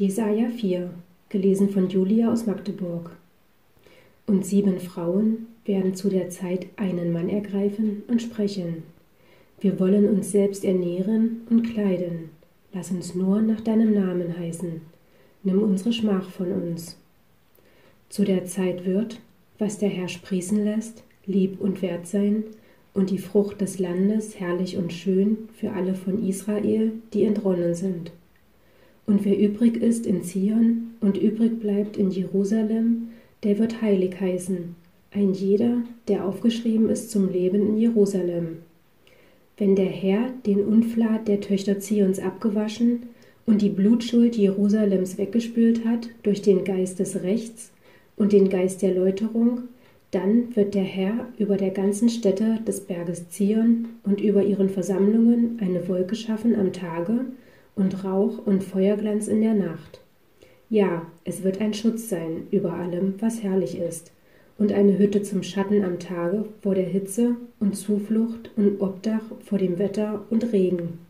Jesaja 4, gelesen von Julia aus Magdeburg. Und sieben Frauen werden zu der Zeit einen Mann ergreifen und sprechen. Wir wollen uns selbst ernähren und kleiden. Lass uns nur nach deinem Namen heißen. Nimm unsere Schmach von uns. Zu der Zeit wird, was der Herr sprießen lässt, lieb und wert sein, und die Frucht des Landes herrlich und schön für alle von Israel, die entronnen sind. Und wer übrig ist in Zion und übrig bleibt in Jerusalem, der wird heilig heißen, ein jeder, der aufgeschrieben ist zum Leben in Jerusalem. Wenn der Herr den Unflat der Töchter Zions abgewaschen und die Blutschuld Jerusalems weggespült hat durch den Geist des Rechts und den Geist der Läuterung, dann wird der Herr über der ganzen Stätte des Berges Zion und über ihren Versammlungen eine Wolke schaffen am Tage und Rauch und Feuerglanz in der Nacht. Ja, es wird ein Schutz sein über allem, was herrlich ist, und eine Hütte zum Schatten am Tage vor der Hitze und Zuflucht und Obdach vor dem Wetter und Regen.